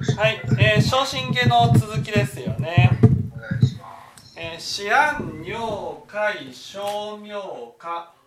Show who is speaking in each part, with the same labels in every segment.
Speaker 1: はい、えー、昇進下の続きですよね。
Speaker 2: お願いします。
Speaker 1: えー、四安尿解小妙化。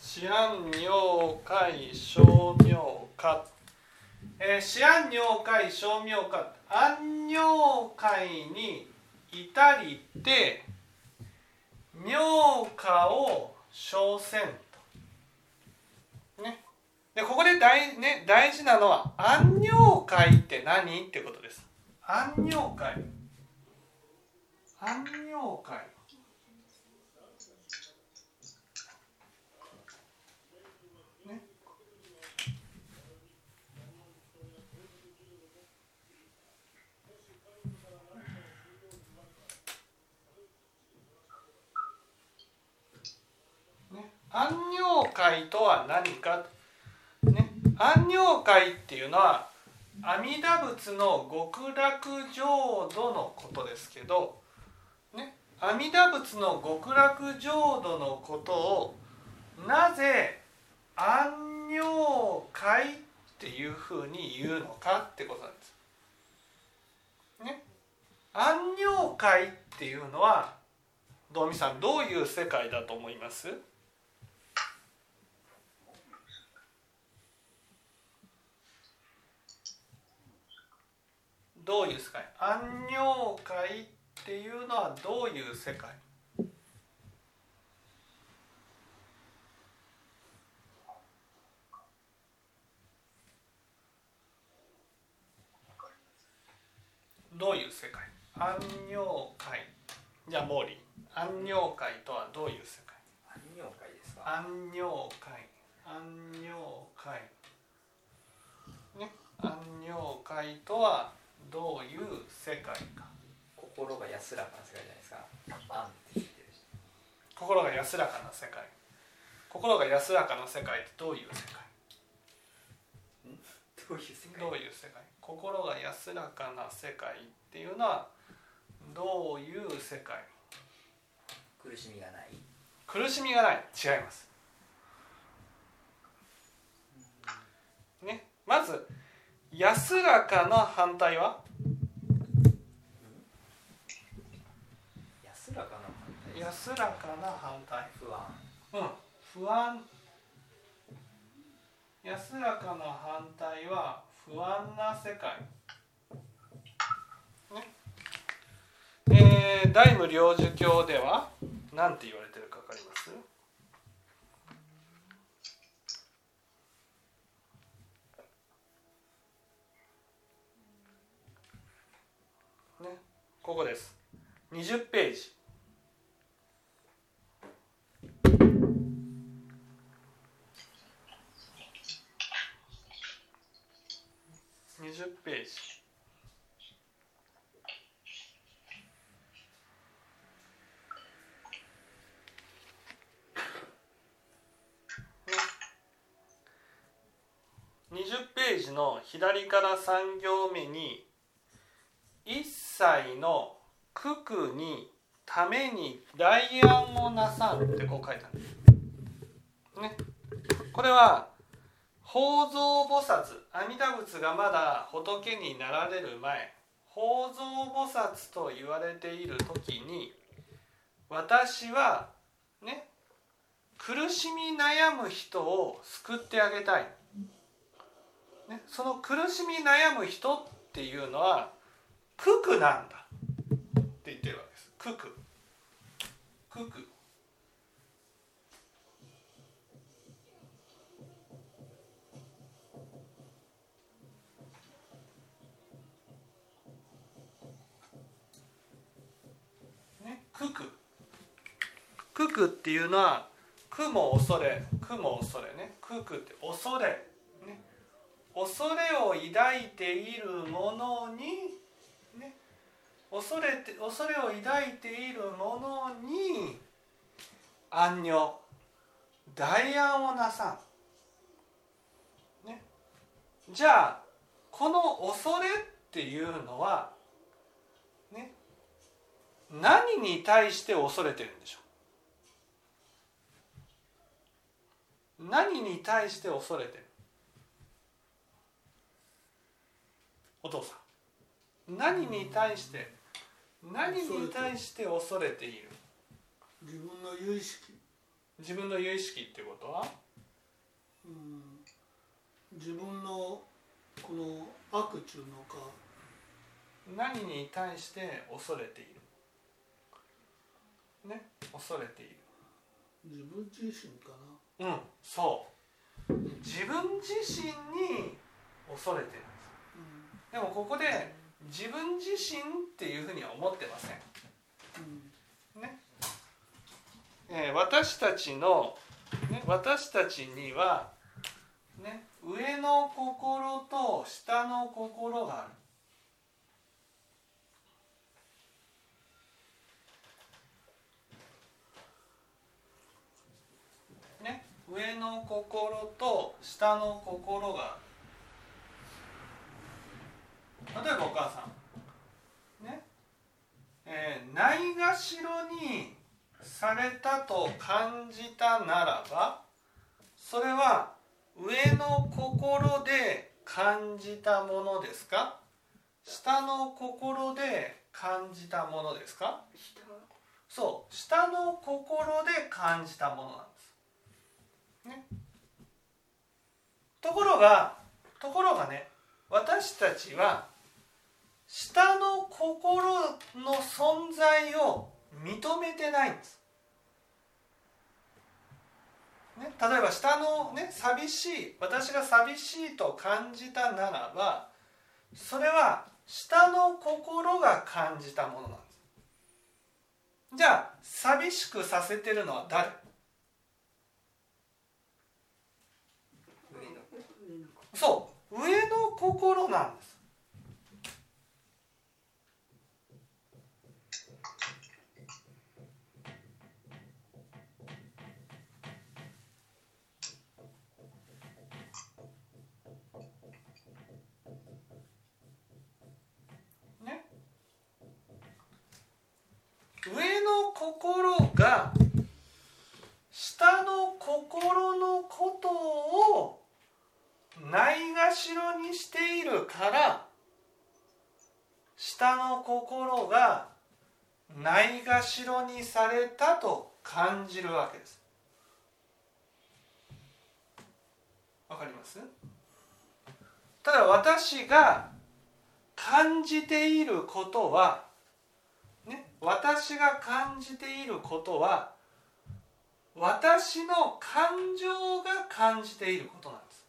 Speaker 1: 四安尿解小妙化。えー、四安尿解小妙化。安尿解に至りて妙化を小せんと。ね。でここで大,、ね、大事なのは安尿解って何？ってことです。安尿解。安尿解。ね。ね、安尿解とは何か、ね、安尿解っていうのは阿弥陀仏の極楽浄土のことですけど、ね、阿弥陀仏の極楽浄土のことをなぜ安尿解っていうふうに言うのかってことなんです。ね、安尿解っていうのは道美さんどういう世界だと思います？どういう世界？安尿解っていうのはどういう世界？どういう世界？安尿界じゃあ毛利安尿界とはどういう世界？
Speaker 3: 安尿会ですか？
Speaker 1: 安尿界安尿界ね？安尿界とはどういう世界か。
Speaker 3: 心が安らかな世界じゃないですか。
Speaker 1: 心が安らかな世界。心が安らかな世界ってどういう世界？
Speaker 3: どういう世界？
Speaker 1: どういう世界？心が安らかな世界っていうのはどういう世界？
Speaker 3: 苦しみがない。
Speaker 1: 苦しみがない。違います。ね？まず安らかな反対は？
Speaker 3: 安らかな反対。
Speaker 1: 安らかな反対。
Speaker 3: 不安。
Speaker 1: うん。不安。安らかな反対は不安な世界。ね。えー、大無領寿経では何て言われてるか分かりますねここです。20ページ。20ページ。20ページの左から3行目に「一切の九九にために代案をなさん」ってこう書いてあるんです。ね、これは法蔵菩薩阿弥陀仏がまだ仏になられる前法蔵菩薩と言われている時に私はね苦しみ悩む人を救ってあげたい、ね、その苦しみ悩む人っていうのは九九なんだ。って言ってるわけです。九九。九九。ね、九九。九九っていうのは苦も恐れ苦も恐れね。九九って恐れ、ね、恐れを抱いているものに、恐れて恐れを抱いているものに安女代案をなさん、ね、じゃあこの恐れっていうのはね。何に対して恐れてるんでしょう？何に対して恐れてる？お父さん。何に対して何に対して恐れている？
Speaker 4: 自分の有意識、
Speaker 1: 自分の有意識ってことは？
Speaker 4: うん、自分のこの悪中のか。
Speaker 1: 何に対して恐れている？ね？恐れている。
Speaker 4: 自分自身かな。
Speaker 1: うんそう。自分自身に恐れてるんです。でもここで自分自身っていうふうには思ってません。
Speaker 4: うん。
Speaker 1: ね。えー私たちの、ね、私たちには、ね、上の心と下の心がある。ね、上の心と下の心がある例えばお母さん。ね。えーないがしろにされたと感じたならばそれは上の心で感じたものですか？下の心で感じたものですか？そう下の心で感じたものなんです。ね、ところがところがね私たちは下の心の存在を認めてないんです。ね、例えば下のね寂しい私が寂しいと感じたならばそれは下の心が感じたものなんです。じゃあ寂しくさせてるのは誰？そう上の心なんです。ね、上の心が下の心のことをないがしろにしているから下の心がないがしろにされたと感じるわけです。わかります？ただ私が感じていることは私が感じていることは私の感情が感じていることなんです。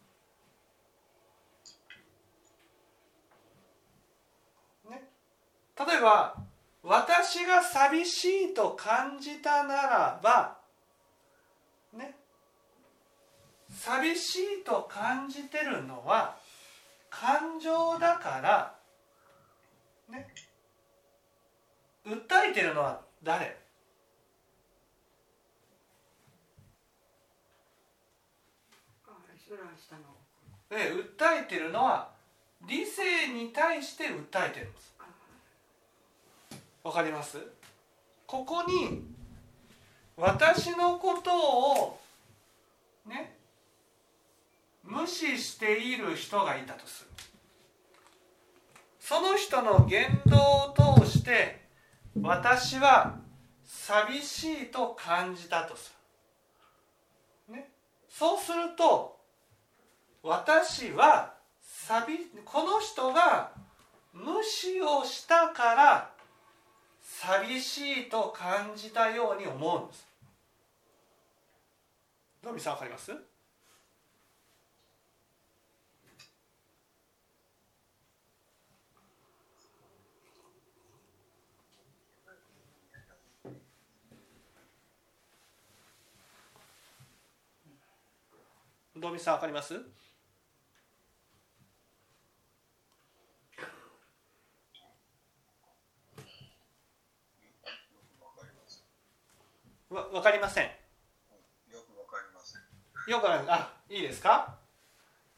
Speaker 1: ね。例えば私が寂しいと感じたならばね。寂しいと感じてるのは感情だからね。訴えてるのは誰？え訴えてるのは理性に対して訴えてるんです。わかります？ここに私のことをね無視している人がいたとする。その人の言動を通して私は寂しいと感じたとする、ね、そうすると私は寂この人が無視をしたから寂しいと感じたように思うんです。どみさんわかります？どみさんわかります？わわかりません。よくあるあいいですか？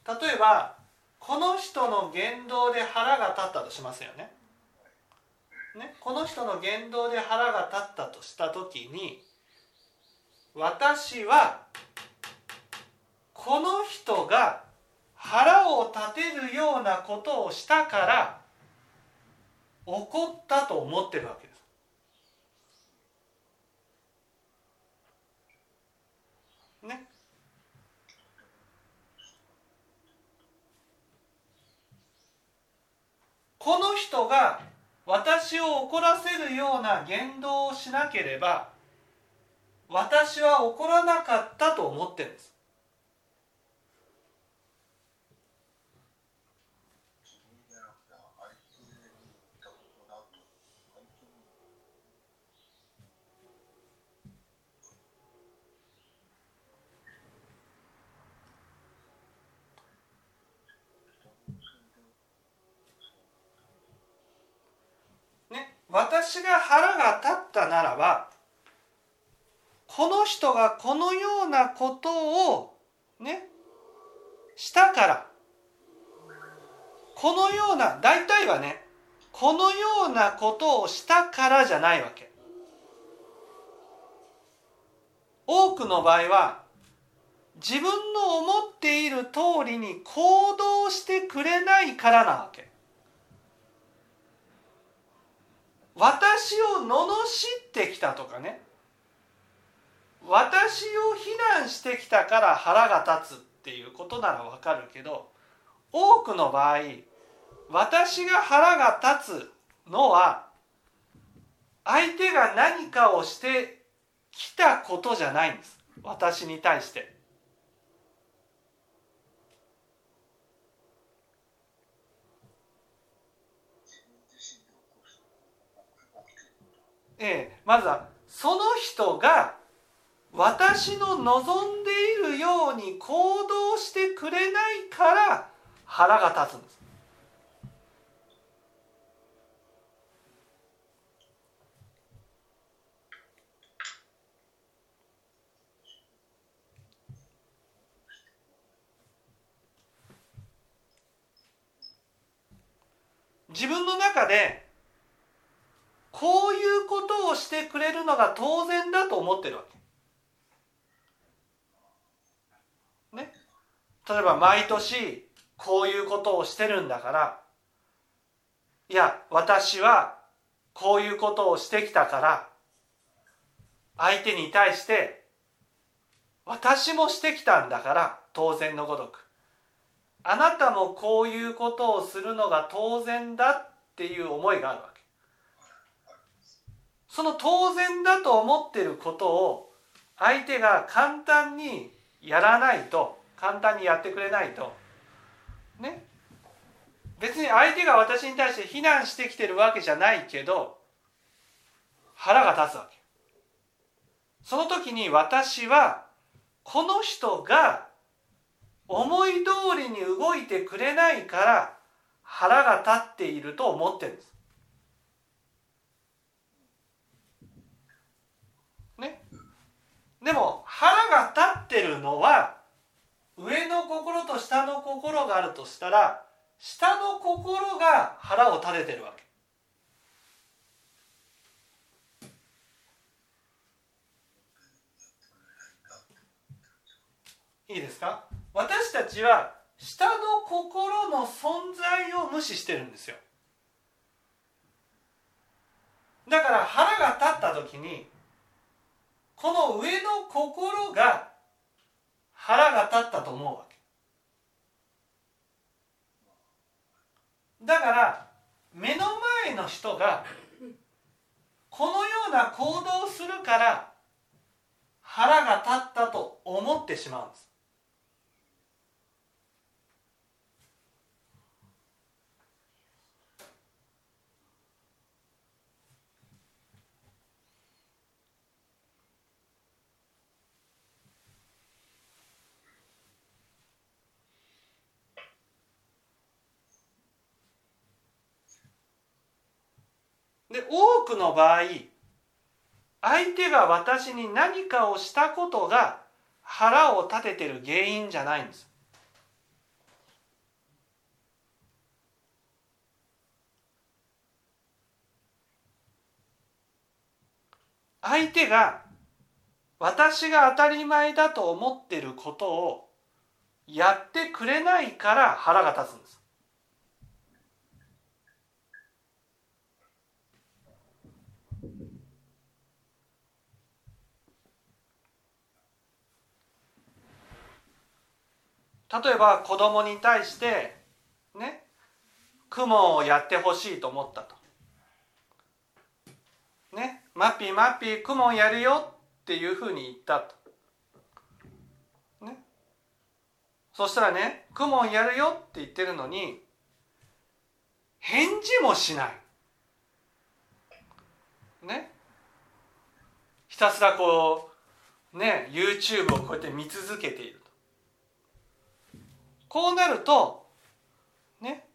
Speaker 1: 例えばこの人の言動で腹が立ったとしますよね。ねこの人の言動で腹が立ったとした時に私はこの人が腹を立てるようなことをしたから怒ったと思ってるわけです。ね。この人が私を怒らせるような言動をしなければ私は怒らなかったと思ってるんです。
Speaker 2: 自分じゃなくて相手に言ったことだと相手に
Speaker 1: ね、私が腹が立ったならばこの人がこのようなことをねしたからこのような大体はねこのようなことをしたからじゃないわけ。多くの場合は自分の思っている通りに行動してくれないからなわけ。私を罵ってきたとかね私を非難してきたから腹が立つっていうことならわかるけど多くの場合私が腹が立つのは相手が何かをしてきたことじゃないんです私に対して。
Speaker 2: 自分自身で起こす起きてること
Speaker 1: ええ、まずはその人が私の望んでいるように行動してくれないから腹が立つんです。自分の中でこういうことをしてくれるのが当然だと思ってるわけ。ね。例えば毎年こういうことをしてるんだからいや私はこういうことをしてきたから相手に対して私もしてきたんだから当然のごとくあなたもこういうことをするのが当然だっていう思いがあるわけ。その当然だと思ってることを相手が簡単にやらないと簡単にやってくれないと。ね。別に相手が私に対して非難してきてるわけじゃないけど腹が立つわけ。その時に私はこの人が思い通りに動いてくれないから腹が立っていると思ってるんです。ね。でも腹が立ってるのは上の心と下の心があるとしたら下の心が腹を立ててるわけ。いいですか？私たちは下の心の存在を無視してるんですよだから腹が立った時にこの上の心が腹が立ったと思うわけ。だから目の前の人がこのような行動をするから腹が立ったと思ってしまうんですで多くの場合相手が私に何かをしたことが腹を立ててる原因じゃないんです。相手が私が当たり前だと思ってることをやってくれないから腹が立つんです。例えば子供に対してね雲をやってほしいと思ったと。ねマッピーマッピー雲やるよっていうふうに言ったと。ねそしたらね雲やるよって言ってるのに返事もしない。ねひたすらこうね YouTube をこうやって見続けている。こうなるとね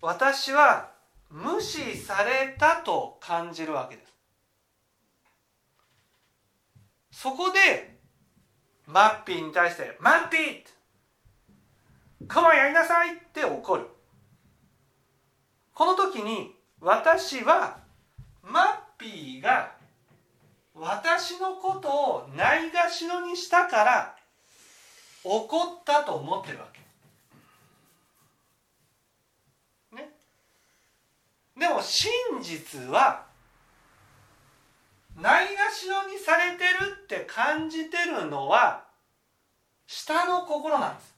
Speaker 1: 私は無視されたと感じるわけです。そこでマッピーに対して「マッピー!」クマやりなさいって怒るこの時に私はマッピーが私のことをないがしろにしたから怒ったと思ってるわけ。ね。でも真実はないがしろにされてるって感じてるのは下の心なんです。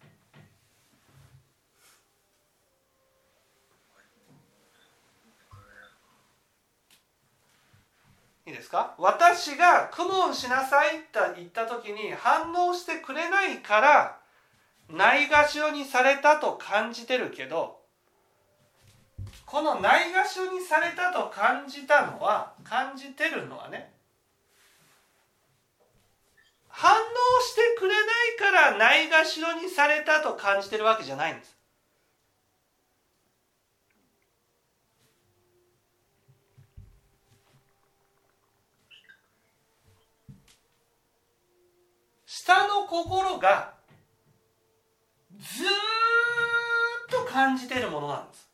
Speaker 1: いいですか？私が「クモンしなさい」って言った時に反応してくれないからないがしろにされたと感じてるけどこのないがしろにされたと感じたのは感じてるのはね反応してくれないからないがしろにされたと感じてるわけじゃないんです。下の心がずっと感じてるものなんです。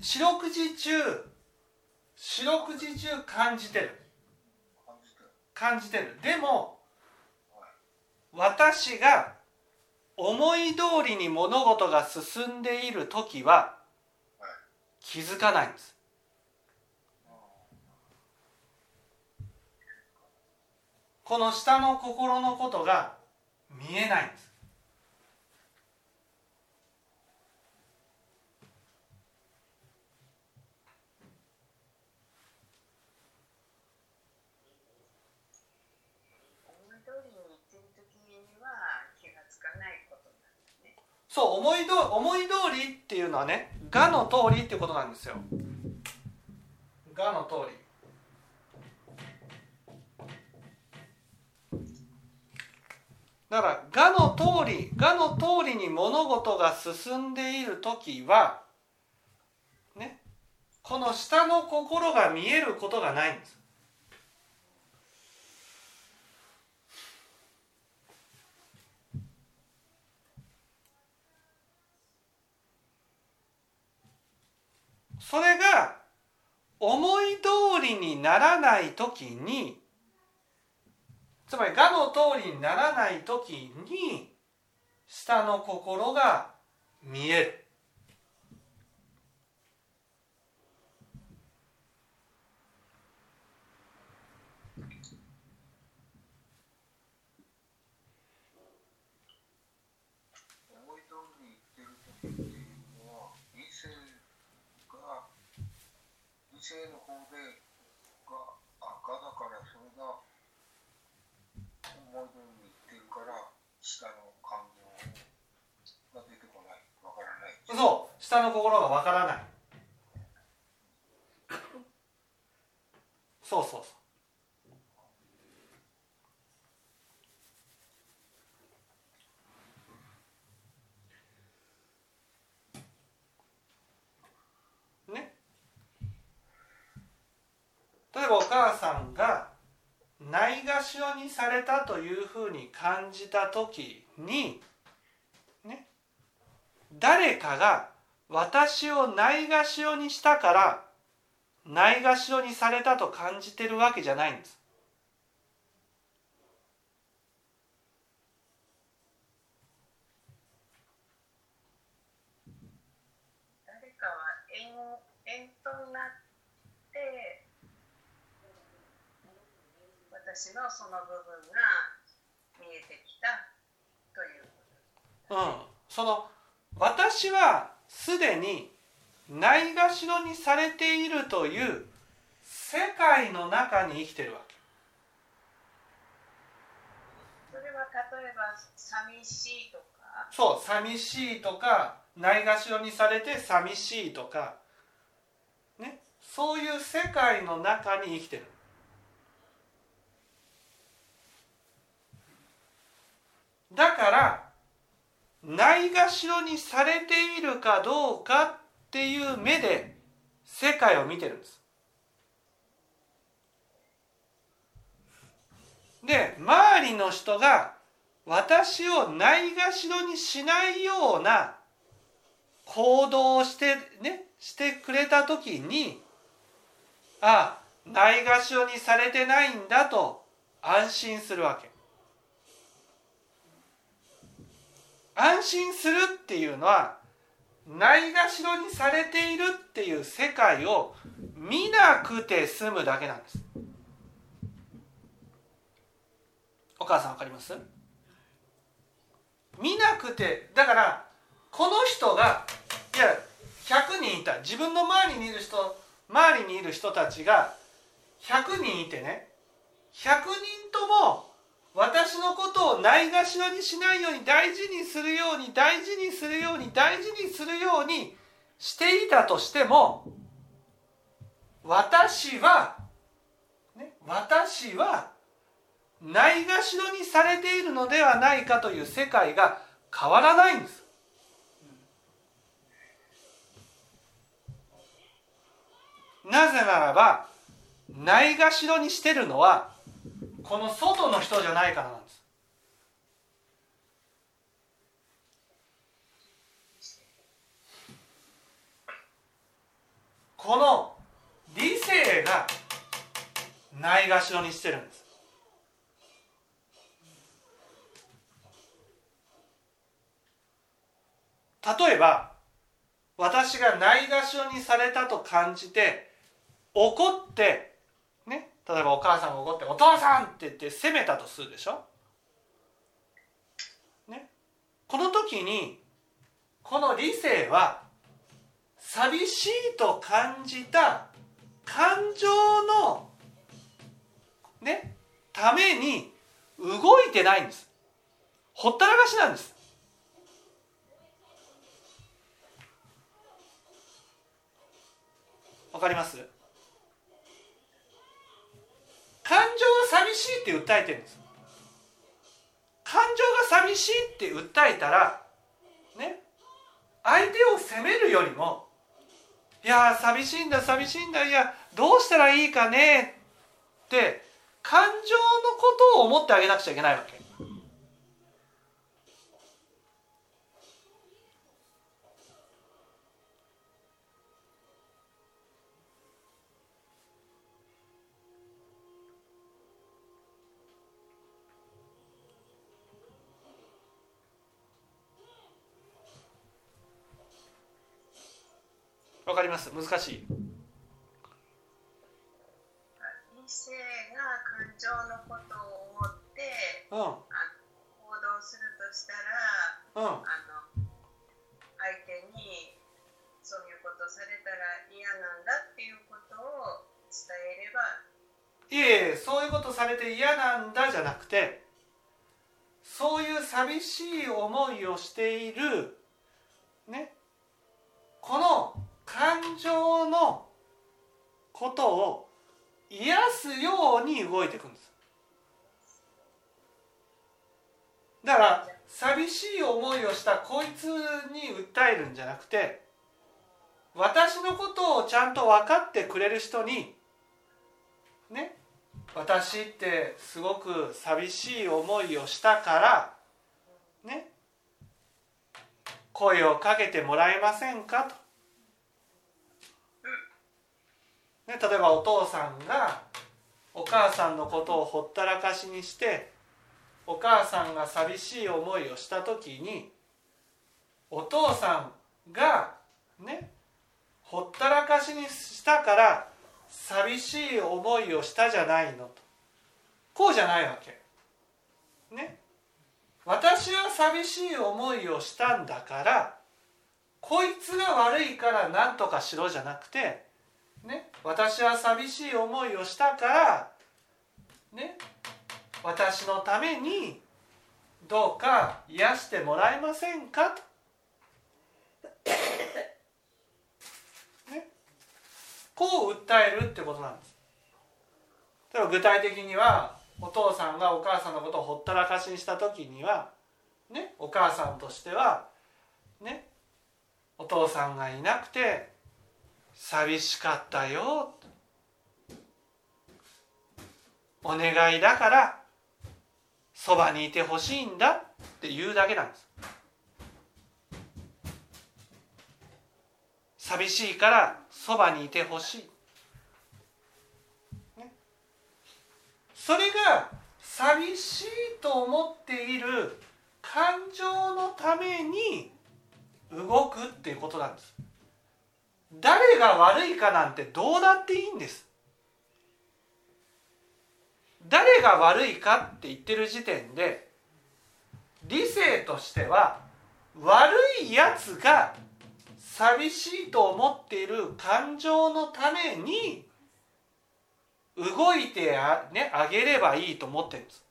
Speaker 1: 四六時中四六時中感じてる。感じてる。でも私が思い通りに物事が進んでいる時は気づかないんです。この下の心のことが見えないんです。そう思いど思い通りっていうのはね「が」の通りってことなんですよ。がの通り。だから「が」の通り「が」の通りに物事が進んでいる時はねこの下の心が見えることがないんです。それが思い通りにならない時につまり我の通りにならない時に下の心が見える。
Speaker 2: の方でが赤だからそれがにってるから
Speaker 1: 下の感情が出てこないわからないそう下の心がわからない。そうそうそう。例えばお母さんがないがしろにされたというふうに感じた時にね誰かが私をないがしろにしたからないがしろにされたと感じてるわけじゃないんです。
Speaker 5: 誰かは縁縁となって私のその部分が見えてきたという
Speaker 1: うん、その私はすでにないがしろにされているという世界の中に生きてるわけ。
Speaker 5: それは例えば寂しいとか？
Speaker 1: そう寂しいとかないがしろにされて寂しいとか。ね。そういう世界の中に生きてるだからないがしろにされているかどうかっていう目で世界を見てるんです。で周りの人が私をないがしろにしないような行動をしてねしてくれた時にあないがしろにされてないんだと安心するわけ。安心するっていうのはないがしろにされているっていう世界を見なくて済むだけなんです。お母さんわかります？見なくてだからこの人がいや100人いた。自分の周りにいる人周りにいる人たちが100人いてね100人とも私のことをないがしろにしないように大事にするように大事にするように大事にするようにしていたとしても私は、ね、私はないがしろにされているのではないかという世界が変わらないんです。なぜならばないがしろにしてるのはこの外の人じゃないからなんです。この理性がないがしろにしてるんです。例えば私がないがしろにされたと感じて怒って例えばお母さんが怒って「お父さん!」って言って責めたとするでしょ？ねこの時にこの理性は寂しいと感じた感情のねために動いてないんですほったらかしなんですわかります？感情が寂しいって訴えてるんです。感情が寂しいって訴えたらね相手を責めるよりもいや寂しいんだ寂しいんだいやどうしたらいいかねって感情のことを思ってあげなくちゃいけないわけ。ます。難しい。
Speaker 5: 理性が感情のことを思って
Speaker 1: うん。
Speaker 5: あ行動するとしたら
Speaker 1: うん。
Speaker 5: あの相手にそういうことされたら嫌なんだっていうことを伝えれば
Speaker 1: いえいえそういうことされて嫌なんだじゃなくてそういう寂しい思いをしているね感情のことを癒すように動いていくんです。だから寂しい思いをしたこいつに訴えるんじゃなくて私のことをちゃんと分かってくれる人にね私ってすごく寂しい思いをしたからね声をかけてもらえませんかと、ね、例えばお父さんがお母さんのことをほったらかしにしてお母さんが寂しい思いをした時にお父さんがねほったらかしにしたから寂しい思いをしたじゃないのと。こうじゃないわけ。ね。私は寂しい思いをしたんだからこいつが悪いから何とかしろじゃなくてね私は寂しい思いをしたからね私のためにどうか癒してもらえませんか？と。ね、こう訴えるってことなんです。例えば具体的にはお父さんがお母さんのことをほったらかしにした時にはねお母さんとしてはねお父さんがいなくて寂しかったよ。お願いだからそばにいてほしいんだって言うだけなんです。寂しいからそばにいてほしい、ね、それが寂しいと思っている感情のために動くっていうことなんです。誰が悪いかなんてどうだっていいんです誰が悪いかって言ってる時点で理性としては悪いやつが寂しいと思っている感情のために動いてあ,、ね、あげればいいと思ってるんです。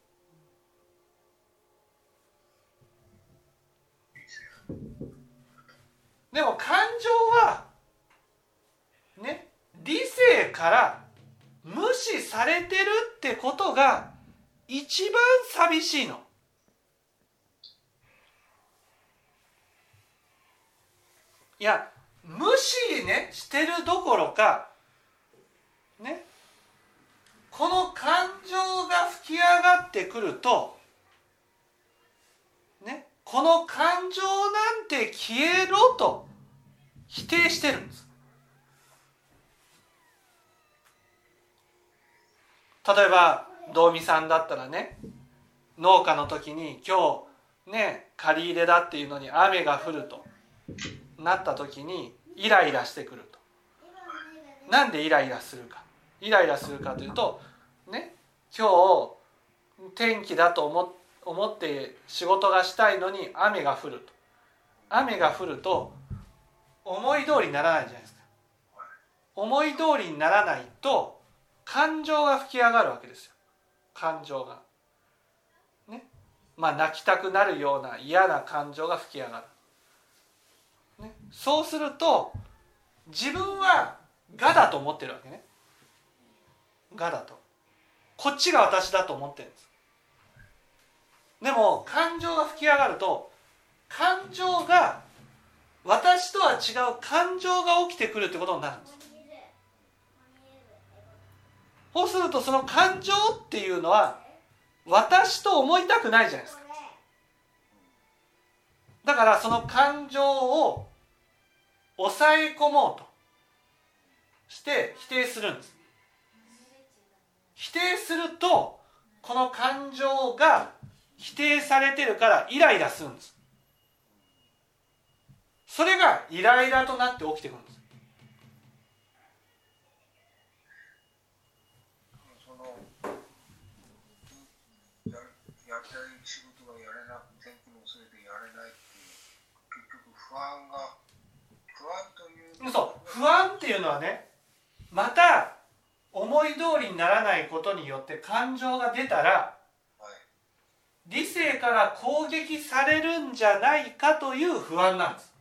Speaker 1: でも感情はね理性から無視されてるってことが一番寂しいの。いや無視ねしてるどころかねこの感情が吹き上がってくるとねこの感情なんて消えろと否定してるんです。例えば道見さんだったらね農家の時に今日ね借り入れだっていうのに雨が降るとなった時にイライラしてくると。なんでイライラするか。イライラするかというとね今日天気だと思思って仕事がしたいのに雨が降ると。雨が降ると思い通りにならないじゃないですか。思い通りにならないと感情が吹き上がるわけですよ。感情が。ね。まあ泣きたくなるような嫌な感情が吹き上がる、ね、そうすると自分は我だと思ってるわけね。我だと。こっちが私だと思ってるんです。でも感情が吹き上がると感情が私とは違う感情が起きてくるってことになるんです。そうするとその感情っていうのは私と思いたくないじゃないですか。だからその感情を抑え込もうと。して否定するんです。否定するとこの感情が否定されてるからイライラするんです。それがイライラとなって起きてくるんです
Speaker 2: そのややりたい仕事がやれなく天気のせいでやれないっていう結局不安が不安という
Speaker 1: そう不安っていうのはねまた思い通りにならないことによって感情が出たら
Speaker 2: はい。
Speaker 1: 理性から攻撃されるんじゃないかという不安なんです。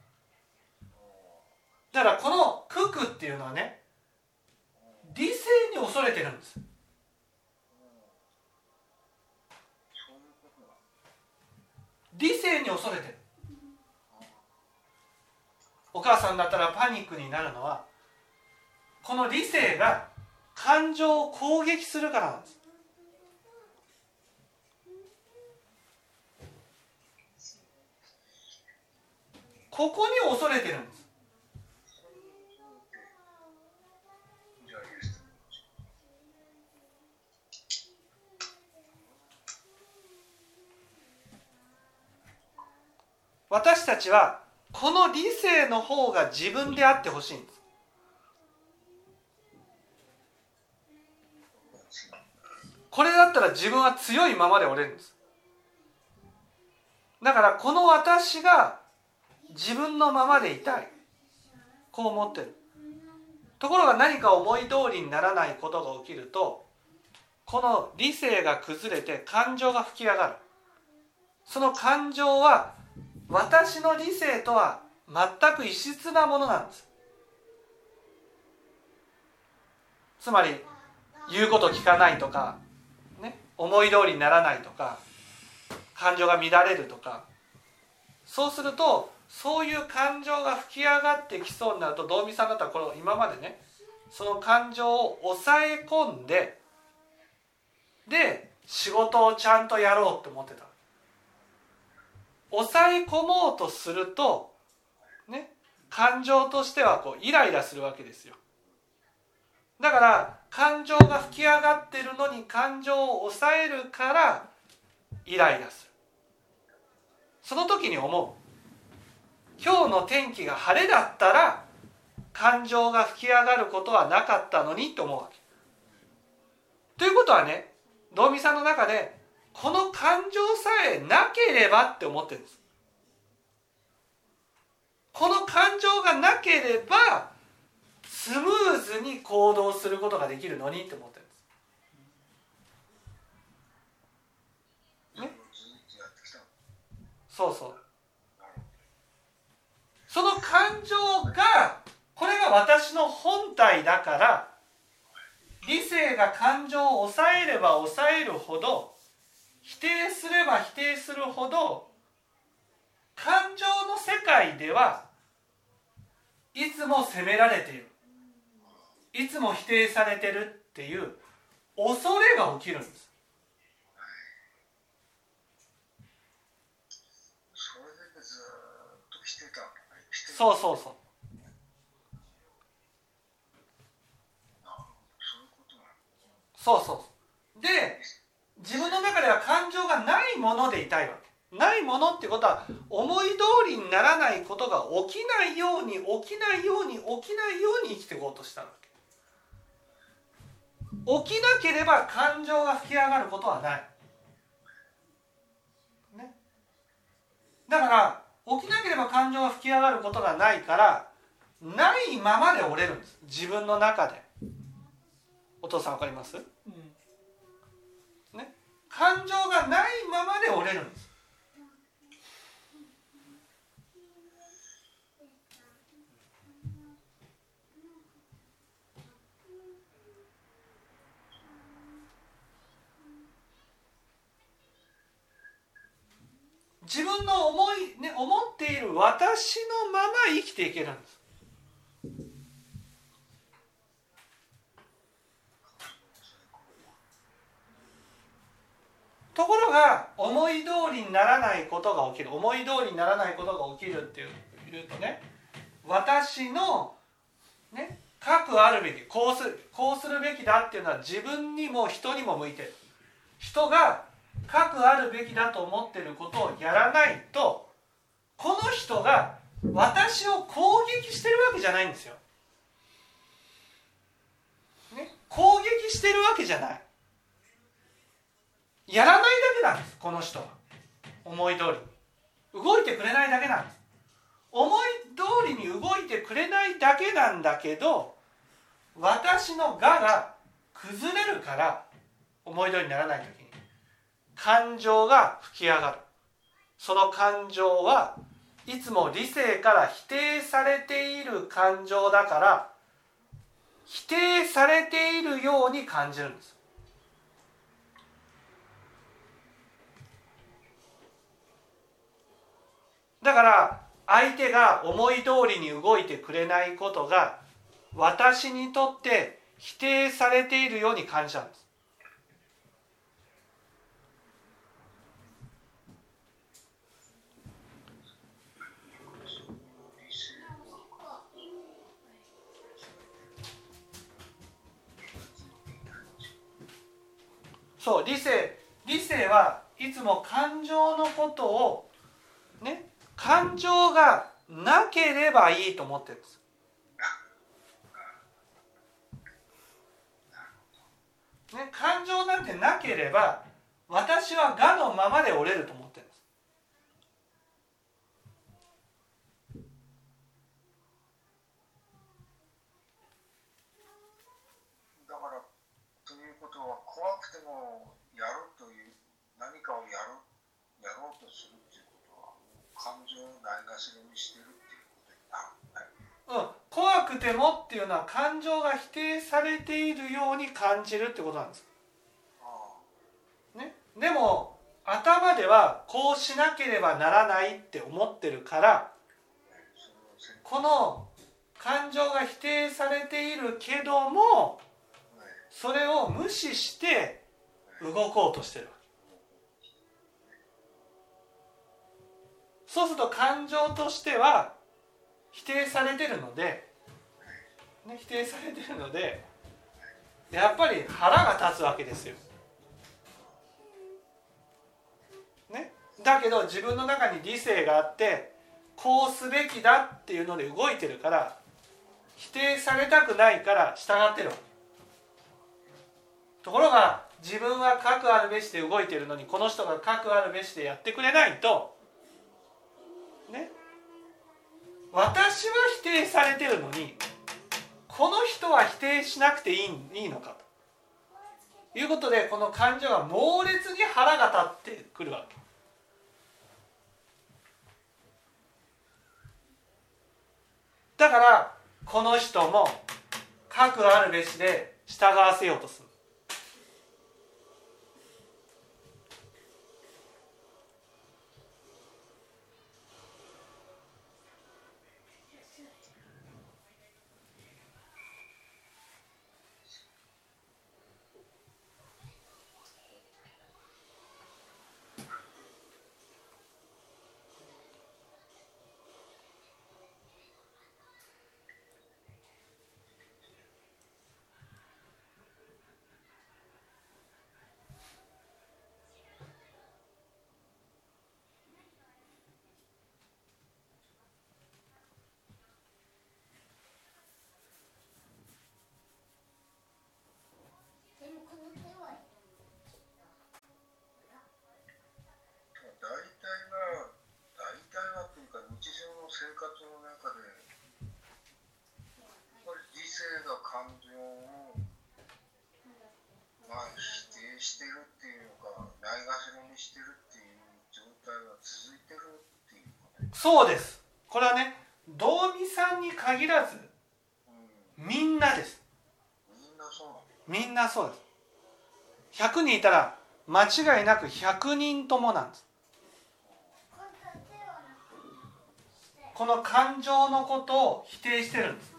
Speaker 1: だからこの九九っていうのはね理性に恐れてるんです。理性に恐れてるお母さんだったらパニックになるのはこの理性が感情を攻撃するからなんです。ここに恐れてるんです。私たちはこの理性の方が自分であってほしいんです。これだったら自分は強いままで折れるんです。だからこの私が自分のままでいたい。こう思ってる。ところが何か思い通りにならないことが起きるとこの理性が崩れて感情が吹き上がる。その感情は私の理性とは全く異質なものなんです。つまり言うこと聞かないとか、ね、思い通りにならないとか感情が乱れるとかそうするとそういう感情が吹き上がってきそうになると道美さんだったらこの今までねその感情を抑え込んでで仕事をちゃんとやろうって思ってた。抑え込もうとするとね感情としてはこうイライラするわけですよ。だから感情が吹き上がってるのに感情を抑えるからイライラする。その時に思う。今日の天気が晴れだったら感情が吹き上がることはなかったのにと思うわけ。ということはね道美さんの中でこの感情さえなければって思ってるんです。この感情がなければスムーズに行動することができるのにって思ってるんです。
Speaker 2: それをずっとやってきたの
Speaker 1: そうそう。その感情がこれが私の本体だから理性が感情を抑えれば抑えるほど否定すれば否定するほど感情の世界ではいつも責められている。いつも否定されてるっていう恐れが起きるんです。
Speaker 2: そ
Speaker 1: うそうそう。そうそう。で自分の中では感情がないものでいたいわけ。ないものってことは思い通りにならないことが起きないように起きないように起きないように生きていこうとしたわけ。起きなければ感情が吹き上がることはない、ね、だから起きなければ感情が吹き上がることがないからないままで折れるんです。自分の中で。お父さんわかります？
Speaker 4: うん。
Speaker 1: 感情がないままで折れるんです。自分の思い、ね、思っている私のまま生きていけるんです。ところが思い通りにならないことが起きる思い通りにならないことが起きるっていう言うとね私のね核あるべきこうするこうするべきだっていうのは自分にも人にも向いてる人が核あるべきだと思ってることをやらないとこの人が私を攻撃してるわけじゃないんですよ。ね、攻撃してるわけじゃない。やらないだけなんですこの人は。思い通り。動いてくれないだけなんです。思い通りに動いてくれないだけなんだけど私の我が崩れるから思い通りにならない時に感情が吹き上がる。その感情はいつも理性から否定されている感情だから否定されているように感じるんです。だから相手が思い通りに動いてくれないことが私にとって否定されているように感じたんです。そう理性。理性はいつも感情のことをね感情がなければいいと思ってるんです。ね、感情なんてなければ私は我のままで折れると思ってるんです。
Speaker 2: だからということは怖くてもやるという何かをやるやろうとするっていうことは感情をないがしろにしてるっていうことになるね
Speaker 1: うん、怖くてもっていうのは感情が否定されているように感じるってことなんです、
Speaker 2: あ
Speaker 1: ね、でも頭ではこうしなければならないって思ってるからこの感情が否定されているけども
Speaker 2: ね
Speaker 1: それを無視して動こうとしてるそうすると感情としては否定されてるので、ね、否定されてるのでやっぱり腹が立つわけですよ。ね、だけど自分の中に理性があってこうすべきだっていうので動いてるから否定されたくないから従ってるところが自分は核あるべしで動いてるのにこの人が核あるべしでやってくれないとね私は否定されてるのにこの人は否定しなくていいいいのかと。いうことでこの感情が猛烈に腹が立ってくるわけ。だからこの人も核あるべしで従わせようとする
Speaker 2: 大体は大体はというか日常の生活の中でやっぱり理性が感情をまあ否定してるっていうかないがしろにしてるっていう状態が続いてるっていうこと
Speaker 1: そうです。これはね道美さんに限らず
Speaker 2: うん
Speaker 1: みんなです。
Speaker 2: みんなそうなの
Speaker 1: みんなそうです。100人いたら間違いなく100人ともなんです。この感情のことを否定してるんです。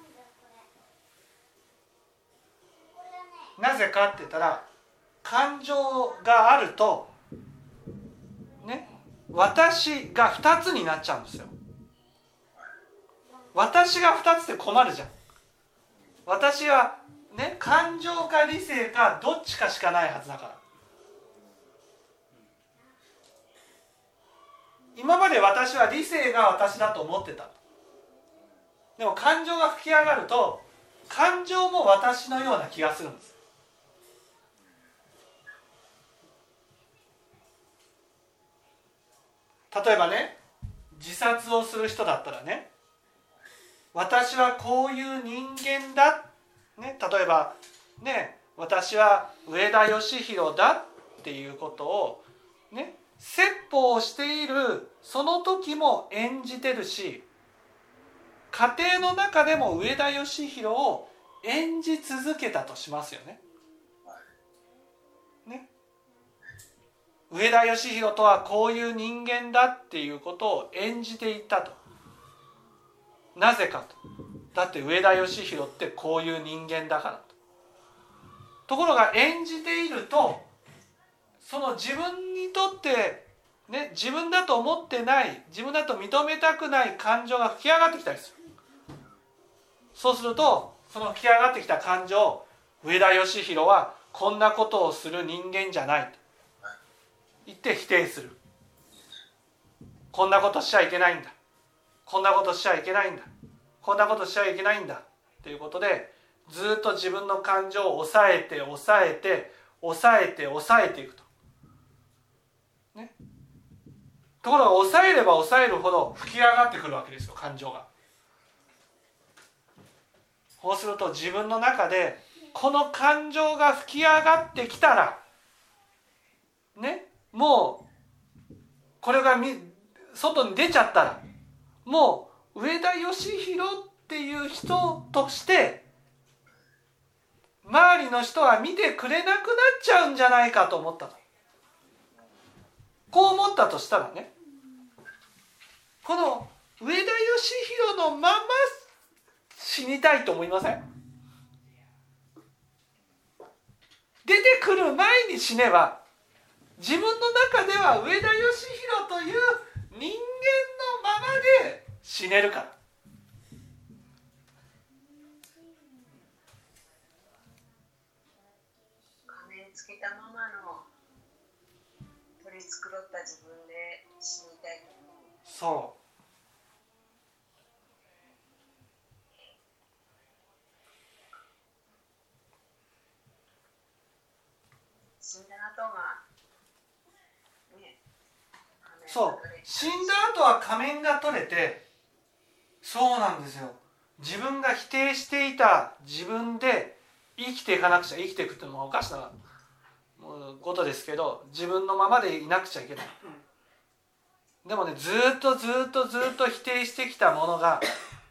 Speaker 1: なぜかって言ったら感情があるとね私が2つになっちゃうんですよ。私が2つで困るじゃん。私はね感情か理性かどっちかしかないはずだから。今まで私は理性が私だと思ってた。でも感情が吹き上がると感情も私のような気がするんです。例えばね自殺をする人だったらね私はこういう人間だ、ね、例えばね私は上田義弘だっていうことをね説法をしているその時も演じてるし家庭の中でも上田義弘を演じ続けたとしますよね。上田義弘とはこういう人間だっていうことを演じていたと。なぜかと。だって上田義弘ってこういう人間だからと。ところが演じているとその自分にとってね自分だと思ってない自分だと認めたくない感情が吹き上がってきたりするそうするとその吹き上がってきた感情上田義弘はこんなことをする人間じゃないと言って否定する。こんなことしちゃいけないんだ。こんなことしちゃいけないんだ。こんなことしちゃいけないんだ。ということでずっと自分の感情を抑えて抑えて抑えて抑えていくと。ね、ところが抑えれば抑えるほど吹き上がってくるわけですよ感情が。そうすると自分の中でこの感情が吹き上がってきたらね。もうこれが外に出ちゃったらもう上田義弘っていう人として周りの人は見てくれなくなっちゃうんじゃないかと思ったとこう思ったとしたらねこの上田義弘のまま死にたいと思いません？出てくる前に死ねば自分の中では上田義弘という人間のままで死ねるか。ら
Speaker 5: 仮面つけたままの取り繕った自分で死にたい
Speaker 1: そう。
Speaker 5: 死んだ後が
Speaker 1: そう。死んだ後は仮面が取れてそうなんですよ。自分が否定していた自分で生きていかなくちゃ生きていくってのもおかしなことですけど自分のままでいなくちゃいけない。でもねずっとずっとずっと否定してきたものが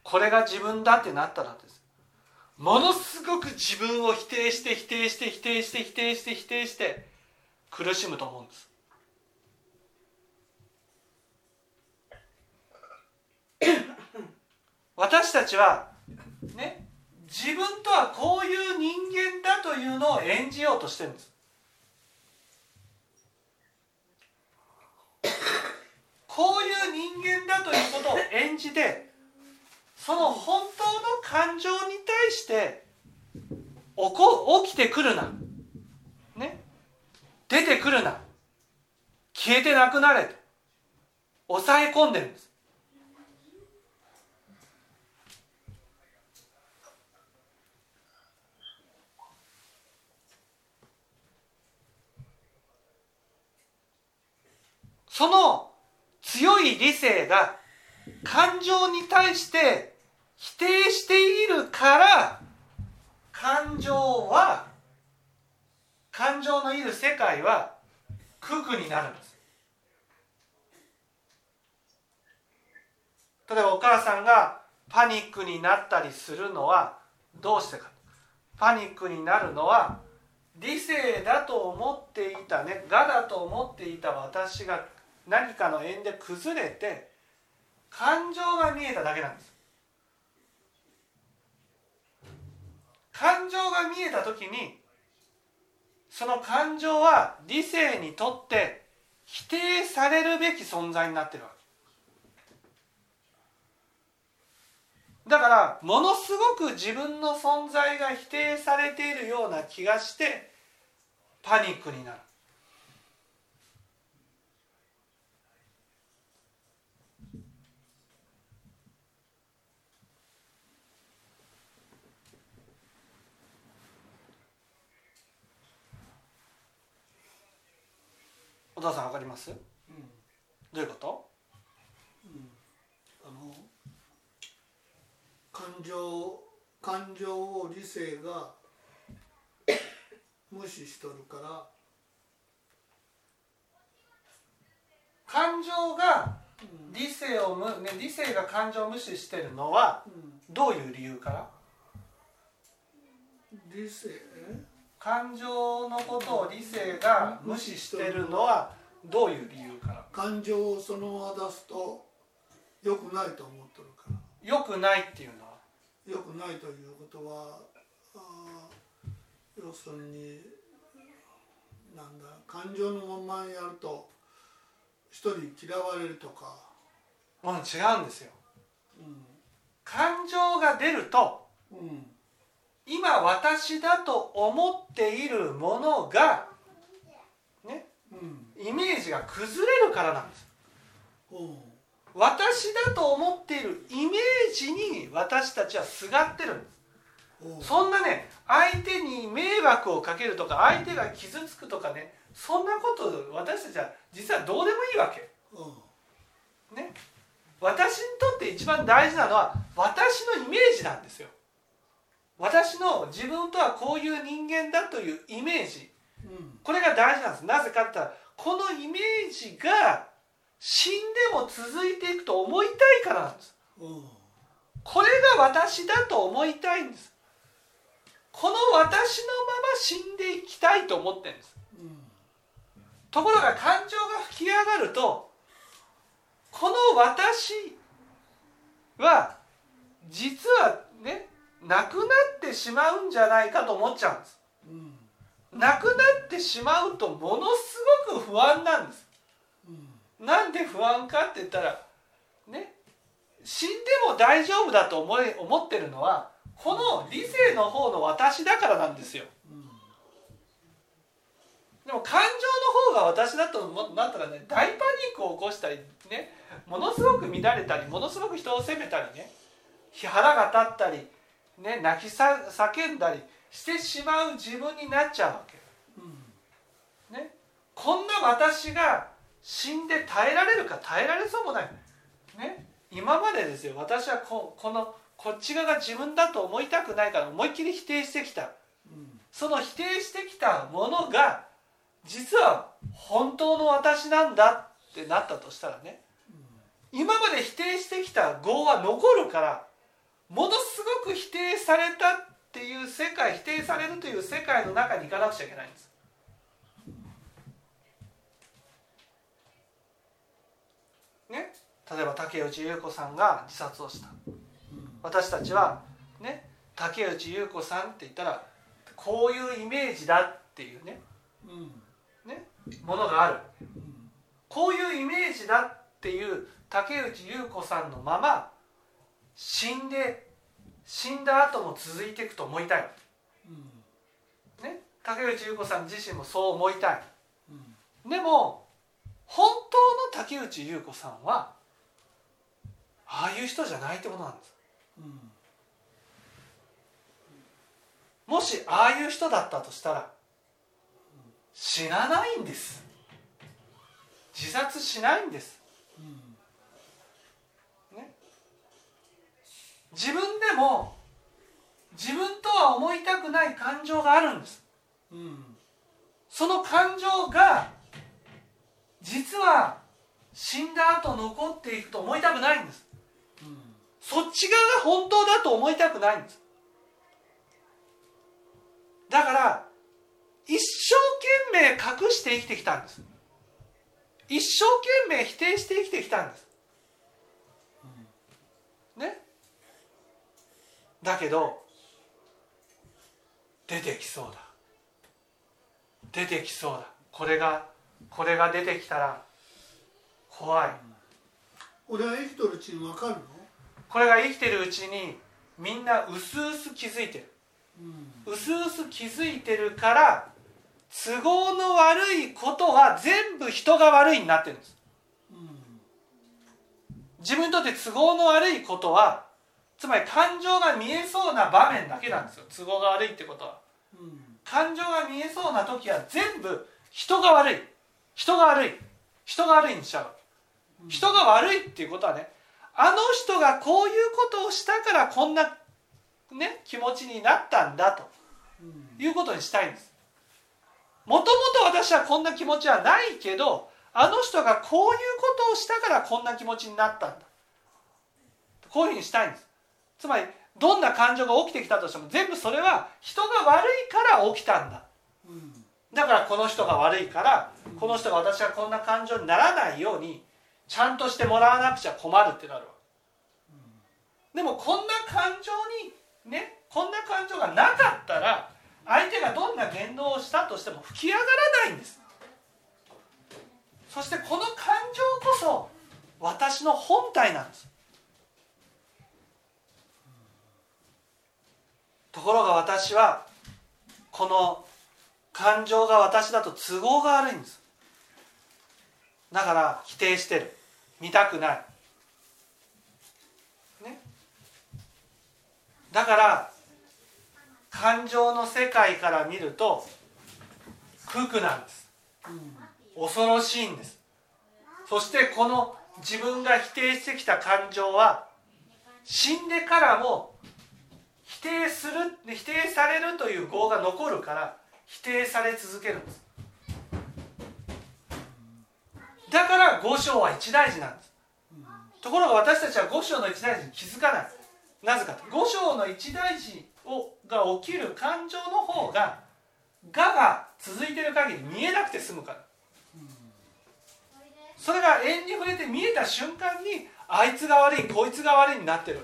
Speaker 1: これが自分だってなったらです。ものすごく自分を否定して否定して否定して否定して否定して苦しむと思うんです。私たちはね自分とはこういう人間だというのを演じようとしてるんです。こういう人間だということを演じてその本当の感情に対して起こ起きてくるな。ね。出てくるな。消えてなくなれと。抑え込んでるんですその強い理性が感情に対して否定しているから感情は感情のいる世界は空苦になるんです。例えばお母さんがパニックになったりするのはどうしてか。パニックになるのは理性だと思っていたね我だと思っていた私が何かの縁で崩れて感情が見えただけなんです。感情が見えた時にその感情は理性にとって否定されるべき存在になってるわけ。だからものすごく自分の存在が否定されているような気がしてパニックになる。お父さんわかります？
Speaker 4: うん。
Speaker 1: どういうこと？
Speaker 4: あの感情感情を理性が 無視しとるから
Speaker 1: 感情が
Speaker 4: うん。
Speaker 1: 理性をむ、ね、理性が感情を無視してるのは
Speaker 4: うん。
Speaker 1: どういう理由から？
Speaker 4: 理性？え
Speaker 1: 感情のことを理性が無視してるのはどういう理由から
Speaker 4: 感情をそのまま出すと良くないと思ってるから。
Speaker 1: 良くないっていうのは？
Speaker 4: 良くないということは要するになんだ感情のままやると一人嫌われるとか、
Speaker 1: うん違うんですよ。
Speaker 4: う
Speaker 1: 感情が出ると
Speaker 4: んうん
Speaker 1: 今私だと思っているものがね
Speaker 4: うん。
Speaker 1: イメージが崩れるからなんです。
Speaker 4: うん。
Speaker 1: 私だと思っているイメージに私たちはすがってるんです。
Speaker 4: うん。
Speaker 1: そんなね相手に迷惑をかけるとか相手が傷つくとかねそんなこと私たちは実はどうでもいいわけ。
Speaker 4: うん。
Speaker 1: ね。私にとって一番大事なのは私のイメージなんですよ私の自分とはこういう人間だというイメージ。
Speaker 4: うん。
Speaker 1: これが大事なんです。なぜかって言ったらこのイメージが死んでも続いていくと思いたいからなんです。
Speaker 4: うん。
Speaker 1: これが私だと思いたいんです。この私のまま死んでいきたいと思ってるんです。
Speaker 4: うん。
Speaker 1: ところが感情が吹き上がるとこの私は実はねなくなってしまうんじゃないかと思っちゃうんです。
Speaker 4: うん。
Speaker 1: なくなってしまうとものすごく不安なんです。
Speaker 4: うん。
Speaker 1: なんで不安かって言ったらね死んでも大丈夫だと思い思ってるのはこの理性の方の私だからなんですよ。
Speaker 4: うん。
Speaker 1: でも感情の方が私だと思なったらね大パニックを起こしたりねものすごく乱れたりものすごく人を責めたりね腹が立ったり、ね、泣きさ叫んだりしてしまう自分になっちゃうわけ。
Speaker 4: うん。
Speaker 1: ね、こんな私が死んで耐えられるか耐えられそうもない、ね、今までですよ。私はここのこっち側が自分だと思いたくないから思いっきり否定してきた。
Speaker 4: うん。
Speaker 1: その否定してきたものが実は本当の私なんだってなったとしたらね。今まで否定してきた業は残るからものすごく否定されたっていう世界否定されるという世界の中に行かなくちゃいけないんです。ね、例えば竹内優子さんが自殺をした。私たちはね？竹内優子さんって言ったらこういうイメージだっていうね。
Speaker 4: うん。
Speaker 1: ね？ものがある。
Speaker 4: うん。
Speaker 1: こういうイメージだっていう竹内優子さんのまま死んで死んだ後も続いていくと思いたい、
Speaker 4: うん。
Speaker 1: ね、竹内優子さん自身もそう思いたい。
Speaker 4: うん。
Speaker 1: でも本当の竹内優子さんはああいう人じゃないってことなんです。
Speaker 4: うん。
Speaker 1: もしああいう人だったとしたら死なないんです。自殺しないんです
Speaker 4: うん
Speaker 1: ね自分でも自分とは思いたくない感情があるんです。
Speaker 4: うん
Speaker 1: その感情が実は死んだ後残っていくと思いたくないんです。
Speaker 4: うん
Speaker 1: そっち側が本当だと思いたくないんです。だから一生懸命隠して生きてきたんです。一生懸命否定して生きてきたんです。ね？だけど出てきそうだ。出てきそうだ。これがこれが出てきたら怖い。
Speaker 4: 俺は生きとるうちに分かるの？
Speaker 1: これが生きてるうちにみんなうすうす気づいてる。
Speaker 4: うん。
Speaker 1: うすうす気づいてるから都合の悪いことは全部人が悪いになってるんです。
Speaker 4: うん。
Speaker 1: 自分にとって都合の悪いことはつまり感情が見えそうな場面だけなんですよ。都合が悪いってことは。
Speaker 4: うん
Speaker 1: 感情が見えそうな時は全部人が悪い。人が悪い。人が悪いにしちゃう。人が悪いっていうことはねあの人がこういうことをしたからこんなね気持ちになったんだと
Speaker 4: うん。
Speaker 1: いうことにしたいんです。もともと私はこんな気持ちはないけどあの人がこういうことをしたからこんな気持ちになったんだ。こういうふうにしたいんですつまりどんな感情が起きてきたとしても全部それは人が悪いから起きたんだ。
Speaker 4: うん
Speaker 1: だからこの人が悪いからこの人が私はこんな感情にならないようにちゃんとしてもらわなくちゃ困るってなるわ。でもこんな感情にねこんな感情がなかったら相手がどんな言動をしたとしても吹き上がらないんです。そしてこの感情こそ私の本体なんですところが私はこの感情が私だと都合が悪いんです。だから否定してる。見たくない。ね。だから感情の世界から見ると空空なんです。恐ろしいんです。そしてこの自分が否定してきた感情は死んでからも否定する否定されるという業が残るから否定され続けるんです。だから五章は一大事なんです。ところが私たちは五章の一大事に気づかない。なぜかと。五章の一大事をが起きる感情の方が我が続いてる限り見えなくて済むから。それが縁に触れて見えた瞬間にあいつが悪いこいつが悪いになってる。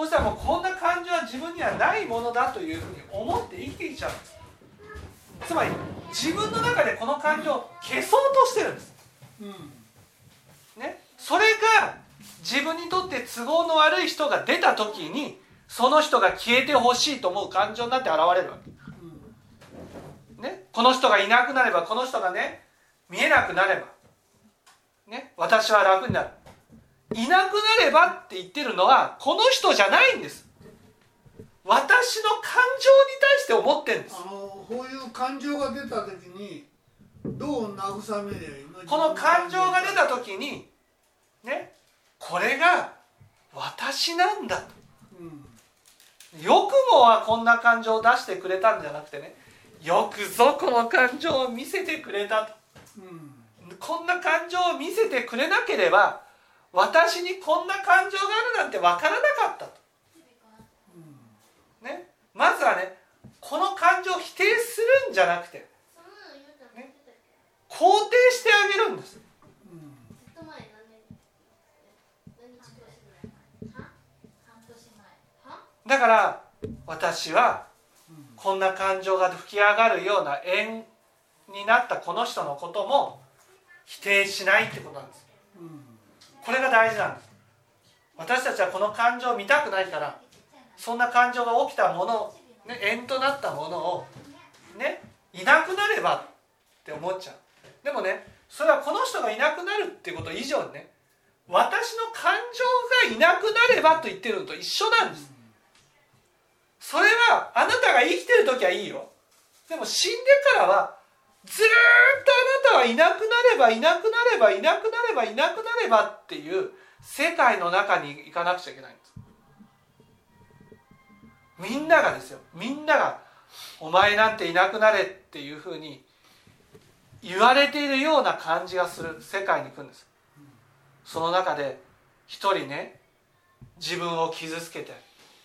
Speaker 1: そしたらもうこんな感情は自分にはないものだというふうに思って生きていっちゃうんです。つまり自分の中でこの感情を消そうとしてるんです。
Speaker 4: うん。
Speaker 1: ね、それが自分にとって都合の悪い人が出た時にその人が消えてほしいと思う感情になって現れるわけ、ね、この人がいなくなればこの人がね見えなくなれば、ね、私は楽になるいなくなればって言ってるのはこの人じゃないんです。私の感情に対して思ってるんです。
Speaker 4: あのこういう感情が出た時にどう慰めりゃいいの？
Speaker 1: この感情が出た時にねこれが私なんだ。と
Speaker 4: うん。
Speaker 1: よくもはこんな感情を出してくれたんじゃなくてねよくぞこの感情を見せてくれたと。
Speaker 4: うん。
Speaker 1: こんな感情を見せてくれなければ私にこんな感情があるなんて分からなかったと、ね、まずはねこの感情を否定するんじゃなくて肯定してあげるんです。だから私はこんな感情が吹き上がるような縁になったこの人のことも否定しないってことなんです。
Speaker 4: うん
Speaker 1: これが大事なんです。私たちはこの感情を見たくないからそんな感情が起きたもの、ね、縁となったものをねいなくなればって思っちゃう。でもねそれはこの人がいなくなるってこと以上にね私の感情がいなくなればと言ってるのと一緒なんです。それはあなたが生きてる時はいいよ。でも死んでからはずっとあなたはいなくなればいなくなればいなくなればいなくなればっていう世界の中に行かなくちゃいけないんです。みんながですよ。みんなが「お前なんていなくなれ」っていうふうに言われているような感じがする世界に行くんです。その中で一人ね自分を傷つけて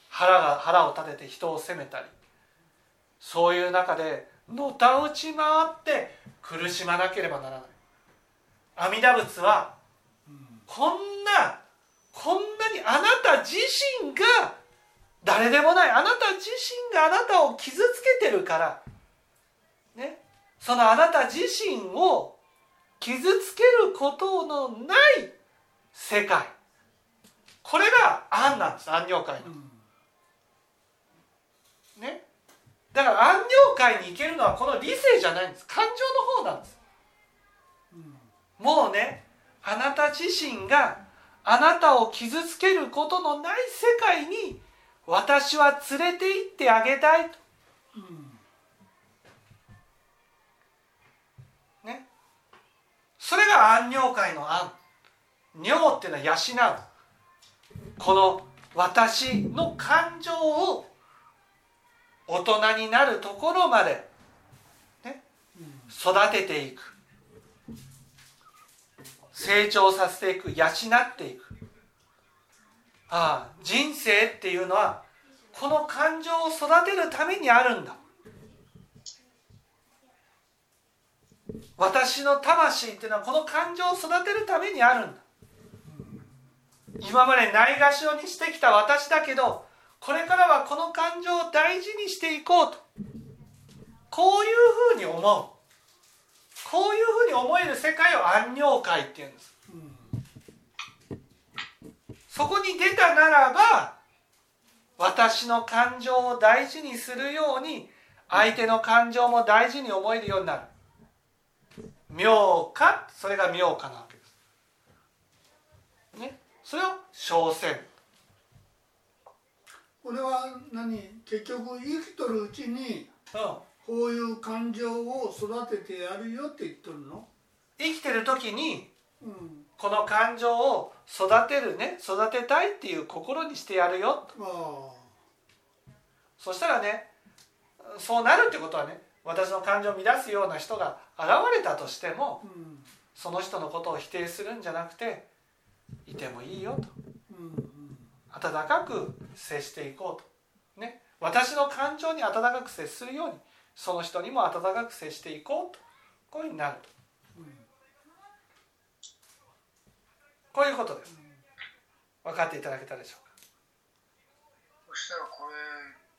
Speaker 1: 腹が腹を立てて人を責めたりそういう中でのたうち回って苦しまなければならない。阿弥陀仏はこんなこんなにあなた自身が誰でもないあなた自身があなたを傷つけてるからねそのあなた自身を傷つけることのない世界。これが安なんです安尿界の。ねだから安尿界に行けるのはこの理性じゃないんです。感情の方なんです。もうねあなた自身があなたを傷つけることのない世界に私は連れて行ってあげたいと。ね。それが安尿界の安。尿っていうのは養う。この私の感情を大人になるところまで、ね、育てていく。成長させていく。養っていく。ああ人生っていうのはこの感情を育てるためにあるんだ。私の魂っていうのはこの感情を育てるためにあるんだ。今までないがしろにしてきた私だけどこれからはこの感情を大事にしていこうと。こういうふうに思う。こういうふうに思える世界を安寧界っていうんです。そこに出たならば私の感情を大事にするように相手の感情も大事に思えるようになる。妙化それが妙化なわけです。ね？それを小線
Speaker 4: これは何？結局生きとるうちに
Speaker 1: うん。
Speaker 4: こういう感情を育ててやるよって言っとるの？
Speaker 1: 生きてる時に
Speaker 4: うん。
Speaker 1: この感情を育てるね育てたいっていう心にしてやるよ。
Speaker 4: あ
Speaker 1: そしたらねそうなるってことはね私の感情を乱すような人が現れたとしても
Speaker 4: あうん。
Speaker 1: その人のことを否定するんじゃなくていてもいいよと温かく接していこうと。ね。私の感情に温かく接するようにその人にも温かく接していこうと。こういうふうになると。こういうことです。分かっていただけたでしょうか？
Speaker 2: そしたらこれ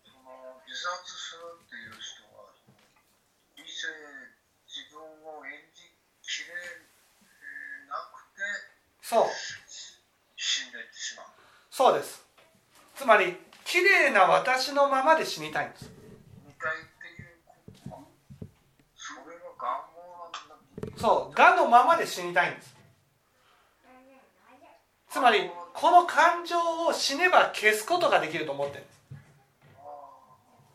Speaker 2: その自殺するっていう人は理性自分を演じきれなくて
Speaker 1: そう。
Speaker 2: 死んでいってしまう
Speaker 1: そうです。つまり綺麗な私のままで死にたいんです。
Speaker 2: みたいっていうことはそ
Speaker 1: う我のままで死にたいんです。つまりこの感情を死ねば消すことができると思ってるんです。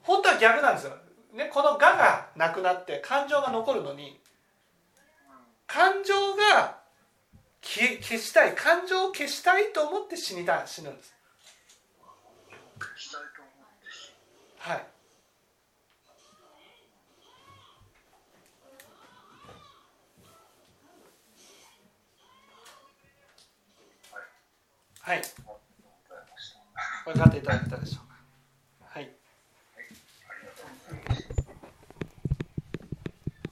Speaker 1: 本当は逆なんですよ、ね、この我がなくなって感情が残るのに感情が消消したい感情を消したいと思って死にた死ぬんです。はい。はい。分かっていただけたでしょうか